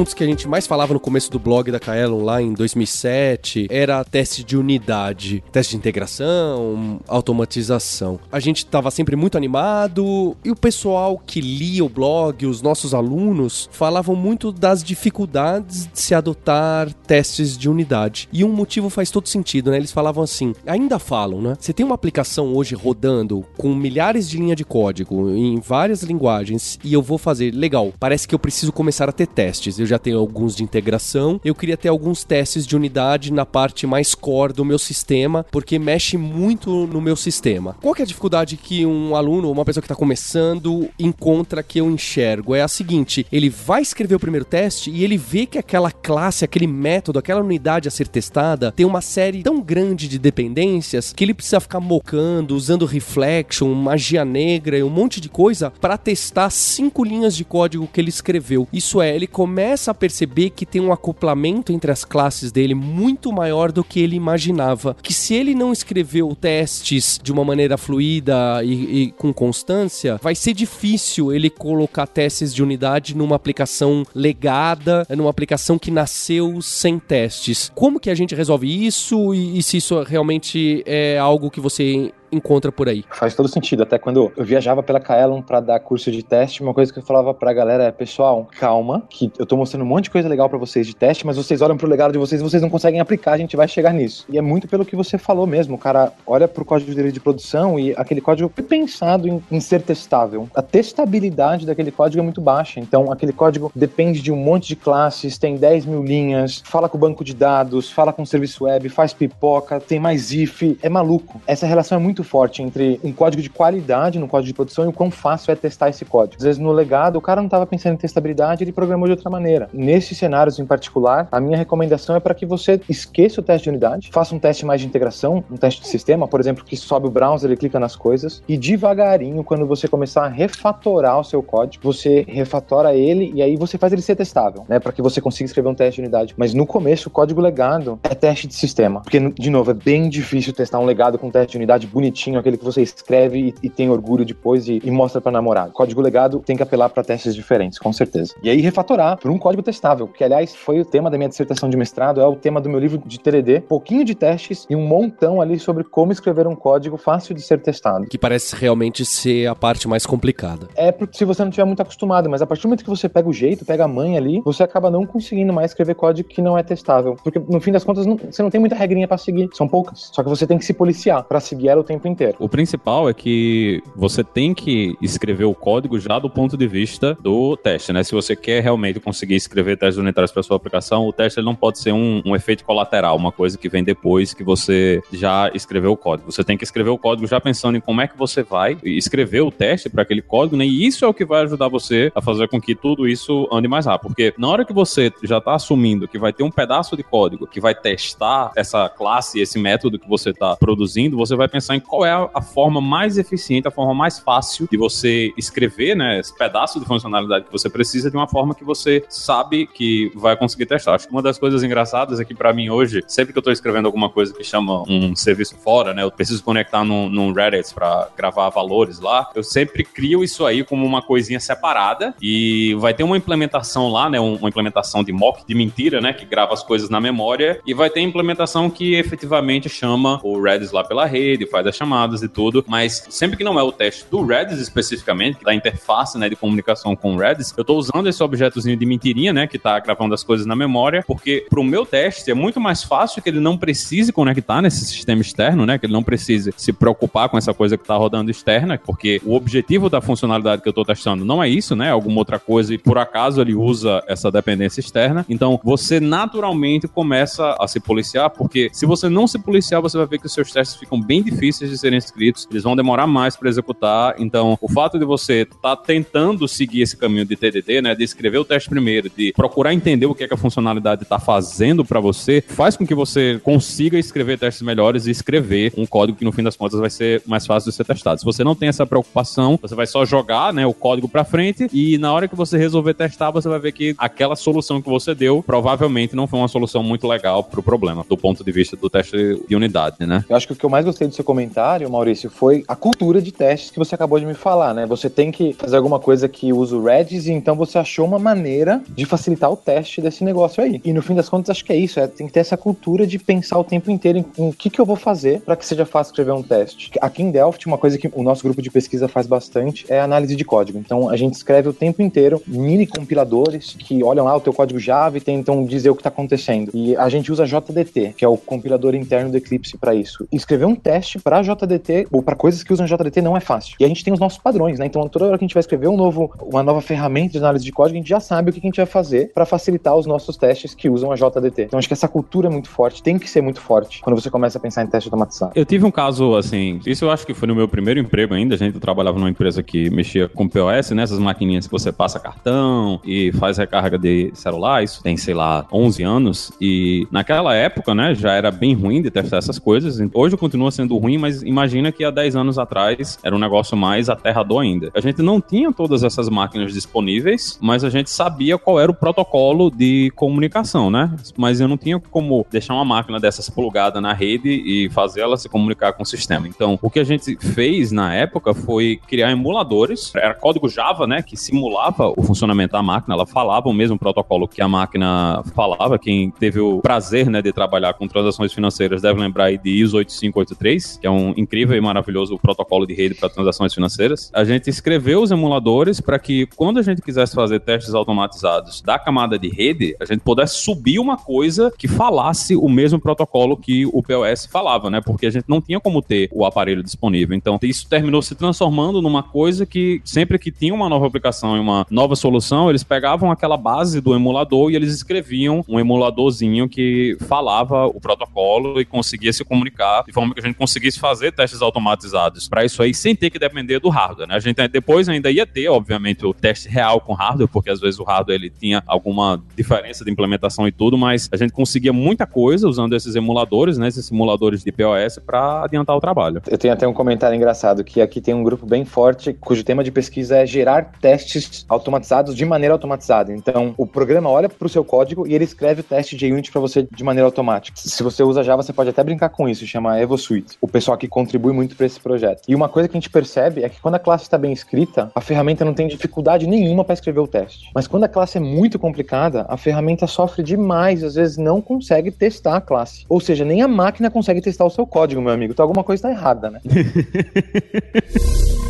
Assuntos que a gente mais falava no começo do blog da Kaelon lá em 2007 era teste de unidade, teste de integração, automatização. A gente estava sempre muito animado e o pessoal que lia o blog, os nossos alunos, falavam muito das dificuldades de se adotar testes de unidade. E um motivo faz todo sentido, né? Eles falavam assim, ainda falam, né? Você tem uma aplicação hoje rodando com milhares de linhas de código em várias linguagens e eu vou fazer, legal, parece que eu preciso começar a ter testes. Eu já tenho alguns de integração. Eu queria ter alguns testes de unidade na parte mais core do meu sistema, porque mexe muito no meu sistema. Qual é a dificuldade que um aluno ou uma pessoa que está começando encontra que eu enxergo? É a seguinte: ele vai escrever o primeiro teste e ele vê que aquela classe, aquele método, aquela unidade a ser testada tem uma série tão grande de dependências que ele precisa ficar mocando, usando reflection, magia negra e um monte de coisa para testar cinco linhas de código que ele escreveu. Isso é, ele começa a perceber que tem um acoplamento entre as classes dele muito maior do que ele imaginava. Que se ele não escreveu testes de uma maneira fluida e, e com constância, vai ser difícil ele colocar testes de unidade numa aplicação legada, numa aplicação que nasceu sem testes. Como que a gente resolve isso e, e se isso realmente é algo que você encontra por aí. Faz todo sentido. Até quando eu viajava pela Kaelon para dar curso de teste, uma coisa que eu falava pra galera é: pessoal, calma, que eu tô mostrando um monte de coisa legal para vocês de teste, mas vocês olham pro legado de vocês e vocês não conseguem aplicar, a gente vai chegar nisso. E é muito pelo que você falou mesmo. O cara olha pro código de produção e aquele código foi pensado em, em ser testável. A testabilidade daquele código é muito baixa. Então, aquele código depende de um monte de classes, tem 10 mil linhas, fala com o banco de dados, fala com o serviço web, faz pipoca, tem mais if. É maluco. Essa relação é muito muito forte entre um código de qualidade no código de produção e o quão fácil é testar esse código. Às vezes no legado o cara não estava pensando em testabilidade, ele programou de outra maneira. Nesses cenários em particular, a minha recomendação é para que você esqueça o teste de unidade, faça um teste mais de integração, um teste de sistema, por exemplo, que sobe o browser, ele clica nas coisas e devagarinho, quando você começar a refatorar o seu código, você refatora ele e aí você faz ele ser testável, né, para que você consiga escrever um teste de unidade. Mas no começo, o código legado é teste de sistema, porque de novo é bem difícil testar um legado com teste de unidade bonitinho bonitinho, aquele que você escreve e, e tem orgulho depois e, e mostra para namorado. Código legado tem que apelar para testes diferentes, com certeza. E aí refatorar por um código testável, que aliás foi o tema da minha dissertação de mestrado, é o tema do meu livro de TDD, pouquinho de testes e um montão ali sobre como escrever um código fácil de ser testado. Que parece realmente ser a parte mais complicada. É porque se você não tiver muito acostumado, mas a partir do momento que você pega o jeito, pega a mãe ali, você acaba não conseguindo mais escrever código que não é testável, porque no fim das contas não, você não tem muita regrinha para seguir, são poucas. Só que você tem que se policiar para seguir ela o tempo inteiro. O principal é que você tem que escrever o código já do ponto de vista do teste, né? Se você quer realmente conseguir escrever testes unitários para sua aplicação, o teste não pode ser um, um, efeito colateral, uma coisa que vem depois que você já escreveu o código. Você tem que escrever o código já pensando em como é que você vai escrever o teste para aquele código, né? E isso é o que vai ajudar você a fazer com que tudo isso ande mais rápido. Porque na hora que você já está assumindo que vai ter um pedaço de código que vai testar essa classe, esse método que você está produzindo, você vai pensar em qual é a forma mais eficiente, a forma mais fácil de você escrever, né, esse pedaço de funcionalidade que você precisa de uma forma que você sabe que vai conseguir testar. Acho que uma das coisas engraçadas é que para mim hoje, sempre que eu tô escrevendo alguma coisa que chama um serviço fora, né, eu preciso conectar num, num Reddit para gravar valores lá, eu sempre crio isso aí como uma coisinha separada e vai ter uma implementação lá, né, uma implementação de mock, de mentira, né, que grava as coisas na memória e vai ter implementação que efetivamente chama o Redis lá pela rede, faz as chamadas e tudo, mas sempre que não é o teste do Redis especificamente, da interface, né, de comunicação com o Redis, eu tô usando esse objetozinho de mentirinha, né, que tá gravando as coisas na memória, porque pro meu teste é muito mais fácil que ele não precise conectar nesse sistema externo, né, que ele não precise se preocupar com essa coisa que tá rodando externa, porque o objetivo da funcionalidade que eu tô testando não é isso, né, alguma outra coisa e por acaso ele usa essa dependência externa. Então, você naturalmente começa a se policiar, porque se você não se policiar, você vai ver que os seus testes ficam bem difíceis de serem escritos, eles vão demorar mais para executar. Então, o fato de você estar tá tentando seguir esse caminho de TDD, né, de escrever o teste primeiro, de procurar entender o que, é que a funcionalidade está fazendo para você, faz com que você consiga escrever testes melhores e escrever um código que no fim das contas vai ser mais fácil de ser testado. Se você não tem essa preocupação, você vai só jogar, né, o código para frente e na hora que você resolver testar, você vai ver que aquela solução que você deu provavelmente não foi uma solução muito legal para o problema, do ponto de vista do teste de unidade, né? Eu acho que o que eu mais gostei do seu comentário, Maurício, Maurício, foi a cultura de testes que você acabou de me falar, né? Você tem que fazer alguma coisa que usa o Redis e então você achou uma maneira de facilitar o teste desse negócio aí. E no fim das contas, acho que é isso, é, tem que ter essa cultura de pensar o tempo inteiro em, em o que, que eu vou fazer para que seja fácil escrever um teste. Aqui em Delphi, uma coisa que o nosso grupo de pesquisa faz bastante é análise de código. Então, a gente escreve o tempo inteiro mini compiladores que olham lá o teu código Java e tentam dizer o que está acontecendo. E a gente usa JDT, que é o compilador interno do Eclipse para isso. E escrever um teste para JDT, ou para coisas que usam JDT não é fácil. E a gente tem os nossos padrões, né? Então, toda hora que a gente vai escrever um novo, uma nova ferramenta de análise de código, a gente já sabe o que a gente vai fazer para facilitar os nossos testes que usam a JDT. Então, acho que essa cultura é muito forte, tem que ser muito forte quando você começa a pensar em teste automatizado. Eu tive um caso assim, isso eu acho que foi no meu primeiro emprego ainda, gente trabalhava numa empresa que mexia com POS, né? Essas maquininhas que você passa cartão e faz recarga de celular, isso tem, sei lá, 11 anos. E naquela época, né, já era bem ruim de testar essas coisas. Hoje continua sendo ruim, mas imagina que há 10 anos atrás era um negócio mais aterrador ainda. A gente não tinha todas essas máquinas disponíveis, mas a gente sabia qual era o protocolo de comunicação, né? Mas eu não tinha como deixar uma máquina dessas plugada na rede e fazer ela se comunicar com o sistema. Então, o que a gente fez na época foi criar emuladores. Era código Java, né, que simulava o funcionamento da máquina. Ela falava o mesmo protocolo que a máquina falava. Quem teve o prazer, né, de trabalhar com transações financeiras deve lembrar aí de ISO 8583, que é um incrível e maravilhoso protocolo de rede para transações financeiras. A gente escreveu os emuladores para que quando a gente quisesse fazer testes automatizados da camada de rede, a gente pudesse subir uma coisa que falasse o mesmo protocolo que o POS falava, né? Porque a gente não tinha como ter o aparelho disponível. Então, isso terminou se transformando numa coisa que sempre que tinha uma nova aplicação e uma nova solução, eles pegavam aquela base do emulador e eles escreviam um emuladorzinho que falava o protocolo e conseguia se comunicar de forma que a gente conseguisse fazer testes automatizados para isso aí sem ter que depender do hardware, né? A gente depois ainda ia ter, obviamente, o teste real com hardware, porque às vezes o hardware ele tinha alguma diferença de implementação e tudo, mas a gente conseguia muita coisa usando esses emuladores, né? Esses simuladores de POS para adiantar o trabalho. Eu tenho até um comentário engraçado que aqui tem um grupo bem forte cujo tema de pesquisa é gerar testes automatizados de maneira automatizada. Então, o programa olha para o seu código e ele escreve o teste de unit para você de maneira automática. Se você usa Java, você pode até brincar com isso, chama EvoSuite. O pessoal aqui contribui muito para esse projeto. E uma coisa que a gente percebe é que quando a classe está bem escrita, a ferramenta não tem dificuldade nenhuma para escrever o teste. Mas quando a classe é muito complicada, a ferramenta sofre demais, às vezes não consegue testar a classe. Ou seja, nem a máquina consegue testar o seu código, meu amigo. Então alguma coisa está errada, né? [laughs]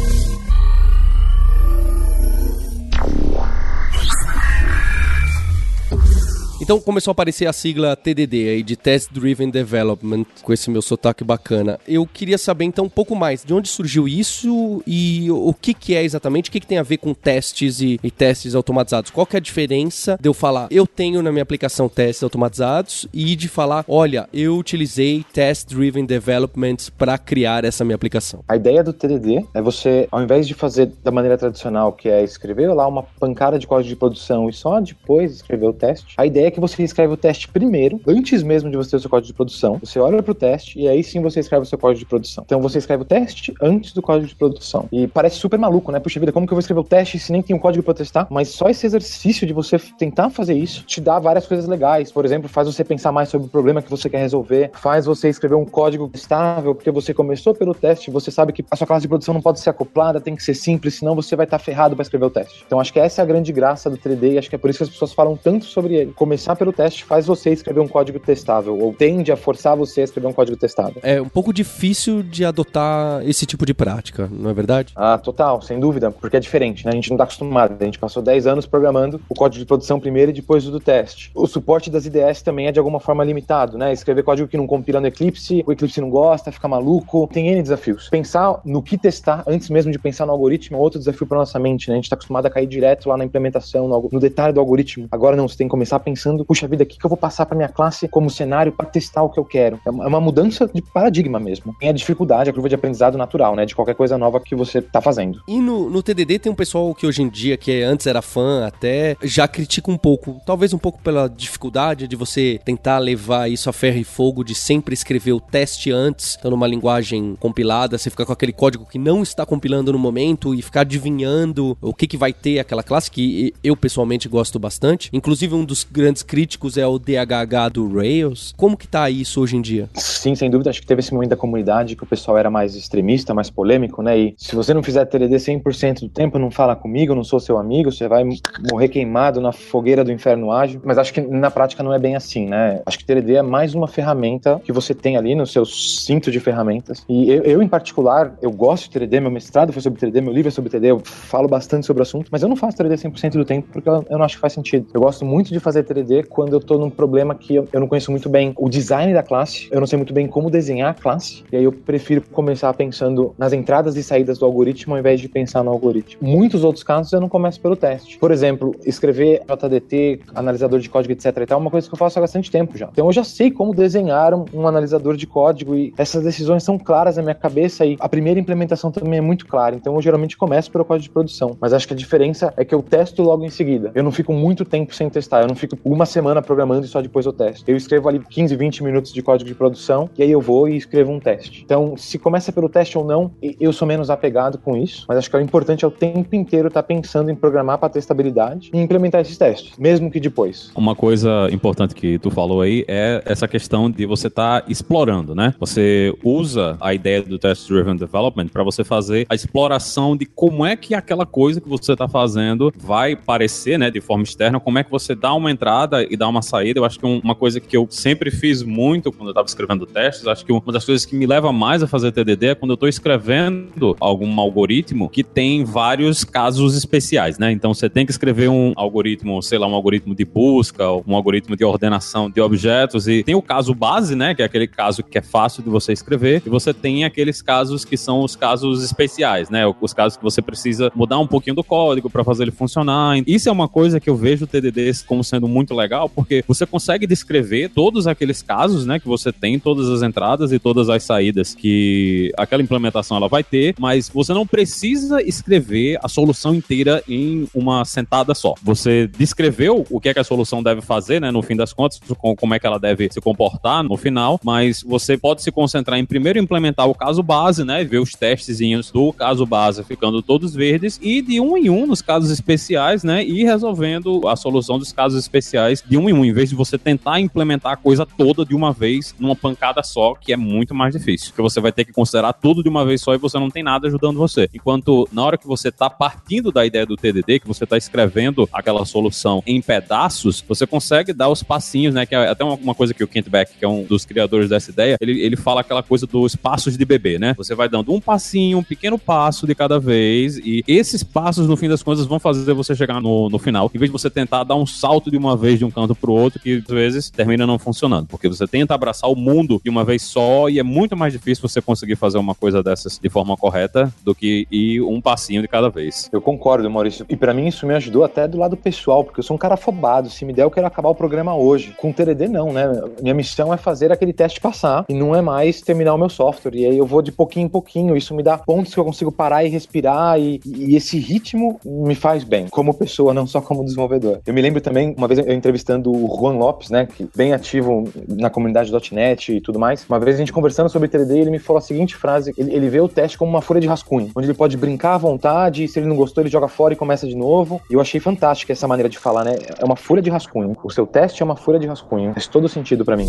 Então começou a aparecer a sigla TDD aí, de Test Driven Development, com esse meu sotaque bacana. Eu queria saber então um pouco mais de onde surgiu isso e o que, que é exatamente, o que, que tem a ver com testes e, e testes automatizados. Qual que é a diferença de eu falar, eu tenho na minha aplicação testes automatizados e de falar, olha, eu utilizei Test Driven Development para criar essa minha aplicação. A ideia do TDD é você, ao invés de fazer da maneira tradicional, que é escrever lá uma pancada de código de produção e só depois escrever o teste, a ideia é que você escreve o teste primeiro, antes mesmo de você ter o seu código de produção. Você olha para o teste e aí sim você escreve o seu código de produção. Então você escreve o teste antes do código de produção. E parece super maluco, né? Puxa vida, como que eu vou escrever o teste se nem tem um código para testar? Mas só esse exercício de você tentar fazer isso te dá várias coisas legais. Por exemplo, faz você pensar mais sobre o problema que você quer resolver, faz você escrever um código estável, porque você começou pelo teste, você sabe que a sua classe de produção não pode ser acoplada, tem que ser simples, senão você vai estar ferrado para escrever o teste. Então acho que essa é a grande graça do 3D e acho que é por isso que as pessoas falam tanto sobre ele. Começar pelo teste faz você escrever um código testável, ou tende a forçar você a escrever um código testável. É um pouco difícil de adotar esse tipo de prática, não é verdade? Ah, total, sem dúvida, porque é diferente, né? A gente não está acostumado. A gente passou 10 anos programando o código de produção primeiro e depois o do teste. O suporte das IDS também é de alguma forma limitado, né? Escrever código que não compila no Eclipse, o Eclipse não gosta, fica maluco. Tem N desafios. Pensar no que testar antes mesmo de pensar no algoritmo é outro desafio para nossa mente, né? A gente está acostumado a cair direto lá na implementação, no, no detalhe do algoritmo. Agora não, você tem que começar pensando, puxa vida, o que, que eu vou passar para minha classe como cenário para testar o que eu quero. É uma é mudança de paradigma mesmo. Tem a dificuldade, a curva de aprendizado natural, né? De qualquer coisa nova que você está fazendo. E no, no TDD tem um pessoal que hoje em dia, que antes era fã até, já critica um pouco, talvez um pouco pela dificuldade de você tentar levar isso a ferro e fogo, de sempre escrever o teste antes, então numa linguagem compilada, você fica com aquele código que não está compilando no momento e ficar adivinhando o que, que vai ter aquela classe, que eu pessoalmente gosto bastante. Inclusive um dos grandes críticos é o DHH do Rails. Como que tá isso hoje em dia? Sim, sem dúvida. Acho que teve esse momento da comunidade que o pessoal era mais extremista, mais polêmico, né? E se você não fizer TDD 100% do tempo, não fala comigo, não sou seu amigo, você vai morrer queimado na fogueira do inferno ágil. Mas acho que na prática não é bem assim, né? Acho que TDD é mais uma ferramenta que você tem ali no seu cinto de ferramentas. E eu, eu em particular, eu gosto de TDD, meu mestrado foi sobre TDD, meu livro é sobre TDD, eu falo bastante sobre o assunto, mas eu não faço TDD 100% do tempo porque eu, eu não acho que faz sentido. Eu gosto muito de fazer TDD Quando eu tô num problema que eu, eu não conheço muito bem o design da classe, eu não sei muito bem como desenhar a classe, e aí eu prefiro começar pensando nas entradas e saídas do algoritmo ao invés de pensar no algoritmo. Muitos outros casos eu não começo pelo teste. Por exemplo, escrever JDT, analisador de código, etc. e tal, é uma coisa que eu faço há bastante tempo já. Então eu já sei como desenhar um, um analisador de código e essas decisões são claras na minha cabeça e a primeira implementação também é muito clara. Então eu geralmente começo pelo código de produção. Mas acho que a diferença é que eu testo logo em seguida. Eu não fico muito tempo sem testar. Eu não fico uma semana programando e só depois eu testo. Eu escrevo ali 15, 20 minutos de código de produção e aí eu vou e escrevo um teste. Então, se começa pelo teste ou não, eu sou menos apegado com isso. Mas acho que o importante é o tempo inteiro estar tá pensando em programar para testabilidade e implementar esses testes, mesmo que depois. Uma coisa importante que tu falou aí é essa questão de você estar tá explorando, né? Você usa a ideia do Test Driven Development para você fazer a exploração de como é que aquela coisa que você está fazendo vai parecer, né, de forma externa, como é que você dá uma entrada e dá uma saída. Eu acho que uma coisa que eu sempre fiz muito quando eu estava escrevendo testes, acho que uma das coisas que me leva mais a fazer TDD é quando eu estou escrevendo algum algoritmo que tem vários casos especiais, né? Então você tem que escrever um algoritmo, sei lá, um algoritmo de busca, um algoritmo de ordenação de objetos e tem o caso base, né, que é aquele caso que é fácil de você escrever, e você tem aqueles casos que são os casos especiais, né? Os casos que você precisa mudar um pouquinho do código para fazer ele funcionar. Isso é uma coisa que eu vejo o TDD como sendo muito legal, porque você consegue descrever todos aqueles casos, né, que você tem, todas as entradas e todas as saídas que aquela implementação ela vai ter, mas você não precisa escrever a solução inteira em uma sentada só. Você descreveu o que é que a solução deve fazer, né, no fim das contas, como é que ela deve se comportar no final, mas você pode se concentrar em primeiro implementar o caso base, né, ver os testezinhos do caso base ficando todos verdes e de um em um nos casos especiais, né, e resolvendo a solução dos casos especiais de um em um, em vez de você tentar implementar a coisa toda de uma vez numa pancada só, que é muito mais difícil, porque você vai ter que considerar tudo de uma vez só e você não tem nada ajudando você. Enquanto na hora que você está partindo da ideia do TDD, que você está escrevendo aquela solução em pedaços, você consegue dar os passinhos, né? Que é até uma, coisa que o Kent Beck, que é um dos criadores dessa ideia, ele, ele fala aquela coisa dos passos de bebê, né? Você vai dando um passinho, um pequeno passo de cada vez, e esses passos, no fim das contas, vão fazer você chegar no, no final, em vez de você tentar dar um salto de uma vez de um canto pro outro, que às vezes termina não funcionando, porque você tenta abraçar o mundo de uma vez só e é muito mais difícil você conseguir fazer uma coisa dessas de forma correta do que ir um passinho de cada vez. Eu concordo, Maurício. E para mim isso me ajudou até do lado pessoal, porque eu sou um cara afobado. Se me der, eu quero acabar o programa hoje. Com TDD, não, né? Minha missão é fazer aquele teste passar e não é mais terminar o meu software. E aí eu vou de pouquinho em pouquinho. Isso me dá pontos que eu consigo parar e respirar. E, e esse ritmo me faz bem, como pessoa, não só como desenvolvedor. Eu me lembro também, uma vez eu entrevistando o Juan Lopes, né? Que bem ativo na comunidade .NET e tudo mais. Uma vez a gente conversando sobre TDD, ele me falou a seguinte frase: ele, ele vê o teste como uma folha de rascunho, onde ele pode brincar à vontade, e se ele não gostou, ele joga fora e começa de novo. E eu achei fantástica essa maneira de falar, né? É uma folha de rascunho. O seu teste é uma folha de rascunho. Faz todo sentido para mim.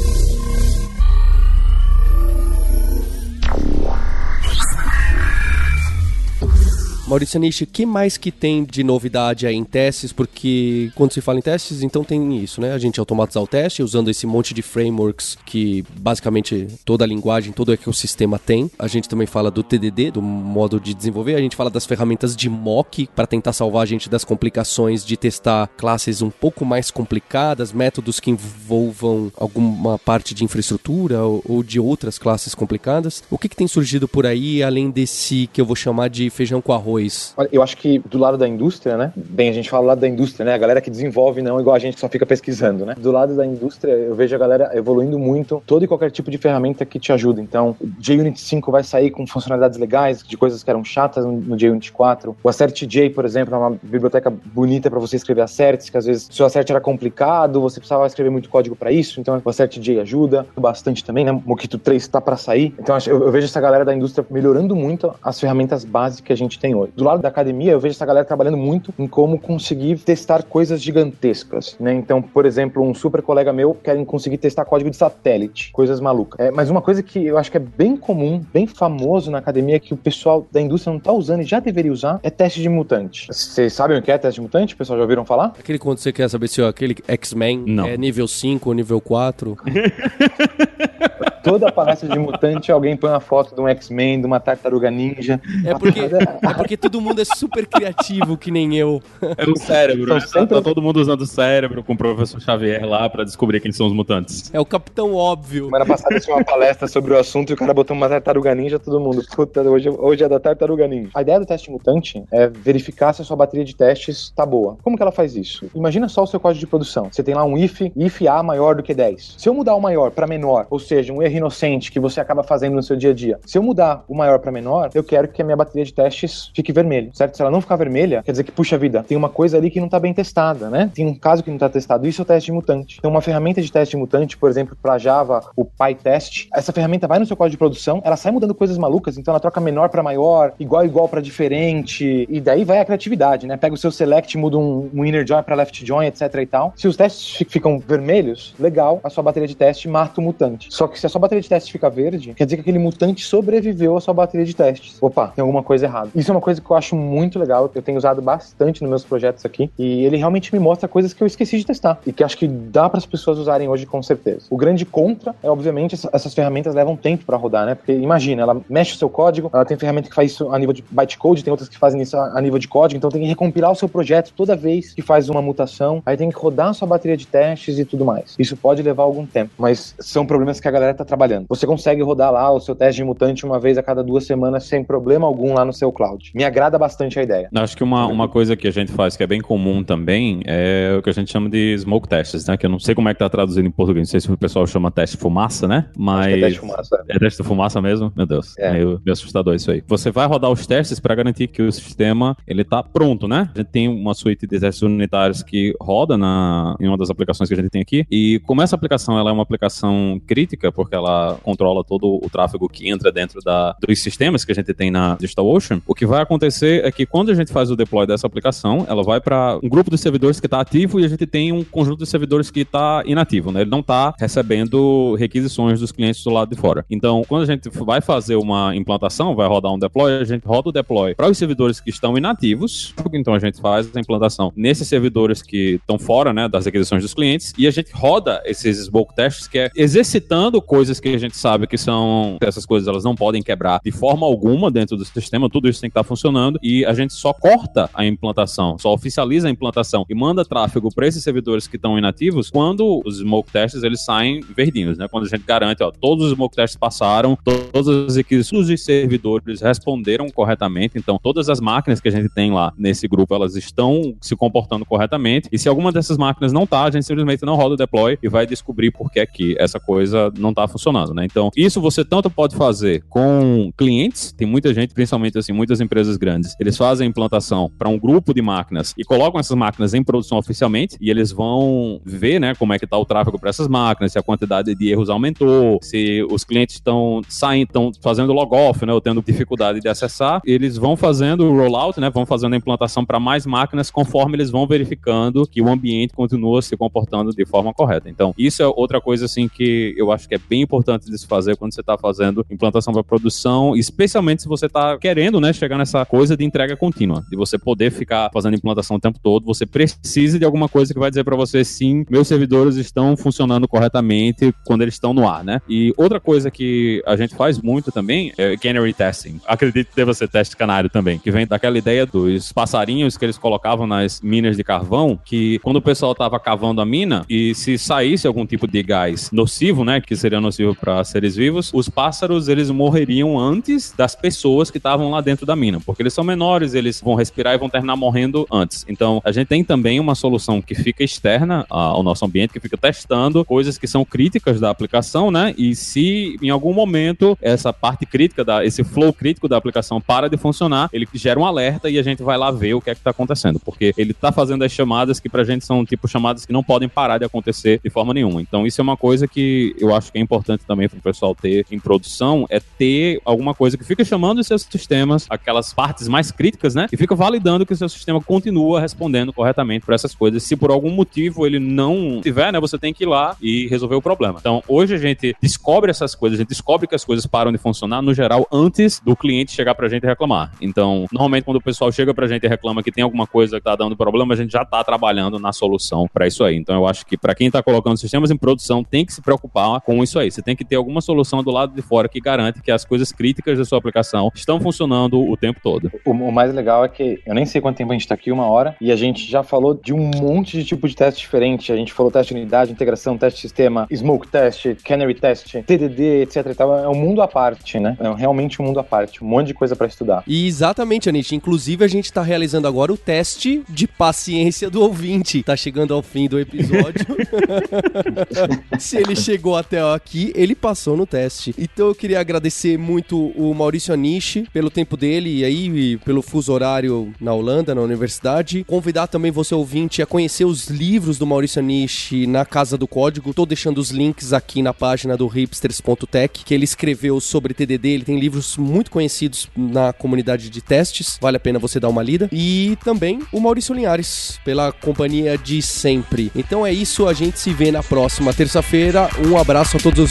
Maurício o que mais que tem de novidade aí em testes? Porque quando se fala em testes, então tem isso, né? A gente automatizar o teste usando esse monte de frameworks que basicamente toda a linguagem, todo o ecossistema tem. A gente também fala do TDD, do modo de desenvolver. A gente fala das ferramentas de mock para tentar salvar a gente das complicações de testar classes um pouco mais complicadas, métodos que envolvam alguma parte de infraestrutura ou, ou de outras classes complicadas. O que, que tem surgido por aí além desse que eu vou chamar de feijão com arroz? Depois? Eu acho que do lado da indústria, né? Bem, a gente fala do lado da indústria, né? A galera que desenvolve não igual a gente que só fica pesquisando, né? Do lado da indústria, eu vejo a galera evoluindo muito todo e qualquer tipo de ferramenta que te ajuda. Então, o JUnit 5 vai sair com funcionalidades legais, de coisas que eram chatas no JUnit 4. O AssertJ, por exemplo, é uma biblioteca bonita para você escrever asserts, que às vezes se o assert era complicado, você precisava escrever muito código para isso, então o AssertJ ajuda bastante também, né? Mockito 3 está para sair. Então, eu vejo essa galera da indústria melhorando muito as ferramentas básicas que a gente tem hoje do lado da academia, eu vejo essa galera trabalhando muito em como conseguir testar coisas gigantescas, né? Então, por exemplo, um super colega meu quer conseguir testar código de satélite, coisas malucas. É, mas uma coisa que eu acho que é bem comum, bem famoso na academia, que o pessoal da indústria não tá usando e já deveria usar, é teste de mutante. Vocês sabem o que é teste de mutante? O pessoal já ouviram falar? Aquele quando você quer saber se ó, aquele X-Men é nível 5 ou nível 4. [laughs] Toda palestra de mutante, alguém põe uma foto de um X-Men, de uma tartaruga ninja. É porque, é porque todo mundo é super criativo, que nem eu. É o cérebro, né? sempre- Tá todo mundo usando o cérebro com o professor Xavier lá pra descobrir quem são os mutantes. É o Capitão Óbvio. Semana passada tinha uma palestra sobre o assunto e o cara botou uma tartaruga ninja, todo mundo. Puta, hoje, hoje é da tartaruga ninja. A ideia do teste mutante é verificar se a sua bateria de testes tá boa. Como que ela faz isso? Imagina só o seu código de produção. Você tem lá um if, if A maior do que 10. Se eu mudar o maior para menor, ou seja, um erro inocente que você acaba fazendo no seu dia a dia, se eu mudar o maior para menor, eu quero que a minha bateria de testes fique vermelha, certo? Se ela não ficar vermelha, quer dizer que, puxa vida, tem uma coisa ali que não tá bem testada, né? Tem um caso que não tá testado. Isso é o teste de mutante. Então, uma ferramenta de teste de mutante, por exemplo, para Java, o PyTest, essa ferramenta vai no seu código de produção, ela sai mudando coisas malucas, então ela troca menor para maior, igual igual para diferente, e daí vai a criatividade, né? Pega o seu select, muda um, um inner join para left join, etc e tal. Se os testes fi- ficam vermelhos, legal, a sua bateria de teste mata o mutante. Só que se a sua bateria de teste fica verde, quer dizer que aquele mutante sobreviveu à sua bateria de testes. Opa, tem alguma coisa errada. Isso é uma coisa que eu acho muito legal, eu tenho usado bastante nos meus projetos aqui, e ele realmente me mostra coisas que eu esqueci de testar, e que acho que dá para as pessoas usarem hoje com certeza. O grande contra é, obviamente, essa- essas ferramentas levam tempo para rodar, né? Porque imagina, ela mexe o seu código, ela tem ferramenta que faz isso a nível de bytecode, tem outras que fazem isso a nível de código, então tem que recompilar o seu projeto toda vez que faz uma mutação, aí tem que rodar a sua bateria de testes e tudo mais. Isso pode levar algum tempo, mas são problemas que a galera tá trabalhando. Você consegue rodar lá o seu teste de mutante uma vez a cada duas semanas sem problema algum lá no seu cloud. Me agrada bastante a ideia. Acho que uma, uma coisa que a gente faz que é bem comum também é o que a gente chama de smoke tests, né? Que eu não sei como é que tá traduzido em português, não sei se o pessoal chama teste fumaça, né? Mas. Acho que é teste de fumaça. É teste de fumaça mesmo? Meu Deus. É. É meio, meio assustador isso aí. Você vai rodar os testes para garantir que o sistema ele tá pronto, né? A gente tem uma suíte de testes unitários que roda na, em uma das aplicações que a gente tem aqui. E como essa aplicação ela é uma aplicação crítica, porque ela controla todo o tráfego que entra dentro da, dos sistemas que a gente tem na DigitalOcean, o que vai acontecer é que quando a gente faz o deploy dessa aplicação, ela vai para um grupo de servidores que está ativo e a gente tem um conjunto de servidores que está inativo, né? Ele não está recebendo requisições dos clientes do lado de fora. Então, quando a gente vai fazer uma implantação, vai rodar um deploy, a gente roda o deploy para os servidores que estão inativos. Então, a gente faz a implantação nesses servidores que estão fora, né, das requisições dos clientes e a gente roda esses smoke tests que é exercitando coisas que a gente sabe que são essas coisas elas não podem quebrar de forma alguma dentro do sistema, tudo isso tem que estar funcionando e a gente só corta a implantação, só oficializa a implantação e manda tráfego para esses servidores que estão inativos quando os smoke tests eles saem verdinhos, né? Quando a gente garante, ó, todos os smoke tests passaram, to- todas as requisições dos servidores responderam corretamente, então todas as máquinas que a gente tem lá nesse grupo, elas estão se comportando corretamente e se alguma dessas máquinas não tá, a gente simplesmente não roda o deploy e vai descobrir por que é que essa coisa não tá funcionando, né? Então, isso você tanto pode fazer com clientes, tem muita gente, principalmente assim, muitas empresas grandes, eles fazem implantação para um grupo de máquinas e colocam essas máquinas em produção oficialmente e eles vão ver, né, como é que tá o tráfego para essas máquinas, se a quantidade de erros aumentou, se os clientes estão saindo, estão fazendo log-off, né, ou tendo dificuldade de acessar, eles vão fazendo o rollout, né, vão fazendo a implantação para mais máquinas conforme eles vão verificando que o ambiente continua se comportando de forma correta. Então, isso é outra coisa assim que eu acho que é bem importante de se fazer quando você está fazendo implantação para produção, especialmente se você está querendo, né, chegar nessa coisa de entrega contínua, de você poder ficar fazendo implantação o tempo todo, você precisa de alguma coisa que vai dizer para você sim, meus servidores estão funcionando corretamente quando eles estão no ar, né? E outra coisa que a gente faz muito também é canary testing. Acredito que deva ser teste canário também, que vem daquela ideia dos passarinhos que eles colocavam nas minas de carvão, que quando o pessoal tava cavando a mina e se saísse algum tipo de gás nocivo, né, que seria nocivo para seres vivos, os pássaros eles morreriam antes das pessoas que estavam lá dentro da mina, porque eles são menores, eles vão respirar e vão terminar morrendo antes. Então, a gente tem também uma solução que fica externa ao nosso ambiente, que fica testando coisas que são críticas da aplicação, né? E se em algum momento essa parte crítica, da, esse flow crítico da aplicação para de funcionar, ele gera um alerta e a gente vai lá ver o que é que está acontecendo, porque ele está fazendo as chamadas que pra gente são tipo chamadas que não podem parar de acontecer de forma nenhuma. Então, isso é uma coisa que eu acho que é importante também para o pessoal ter em produção, é ter alguma coisa que fica chamando os seus sistemas, aquelas partes mais críticas, né? E fica validando que o seu sistema continua respondendo corretamente para essas coisas. Se por algum motivo ele não tiver, né, você tem que ir lá e resolver o problema. Então, hoje a gente descobre essas coisas, a gente descobre que as coisas param de funcionar, no geral, antes do cliente chegar pra gente e reclamar. Então, normalmente quando o pessoal chega pra gente e reclama que tem alguma coisa que tá dando problema, a gente já tá trabalhando na solução para isso aí. Então, eu acho que para quem tá colocando sistemas em produção, tem que se preocupar com isso aí. Você tem que ter alguma solução do lado de fora que garante que as coisas críticas da sua aplicação estão funcionando o tempo todo. O, o mais legal é que eu nem sei quanto tempo a gente está aqui, uma hora, e a gente já falou de um monte de tipo de teste diferente. A gente falou teste de unidade, integração, teste de sistema, smoke test, canary test, TDD, etc e tal. É um mundo à parte, né? É realmente um mundo à parte. Um monte de coisa para estudar. E exatamente, Anish. Inclusive, a gente está realizando agora o teste de paciência do ouvinte. Tá chegando ao fim do episódio. [laughs] [laughs] Se ele chegou até aqui, ele passou no teste. Então eu queria agradecer muito o Maurício Anish pelo tempo dele e aí pelo fuso horário na Holanda, na universidade. Convidar também você ouvinte a conhecer os livros do Maurício Anish na Casa do Código. Tô deixando os links aqui na página do hipsters.tech que ele escreveu sobre TDD. Ele tem livros muito conhecidos na comunidade de testes. Vale a pena você dar uma lida. E também o Maurício Linhares pela companhia de sempre. Então é isso, a gente se vê na próxima terça-feira. Um abraço a todos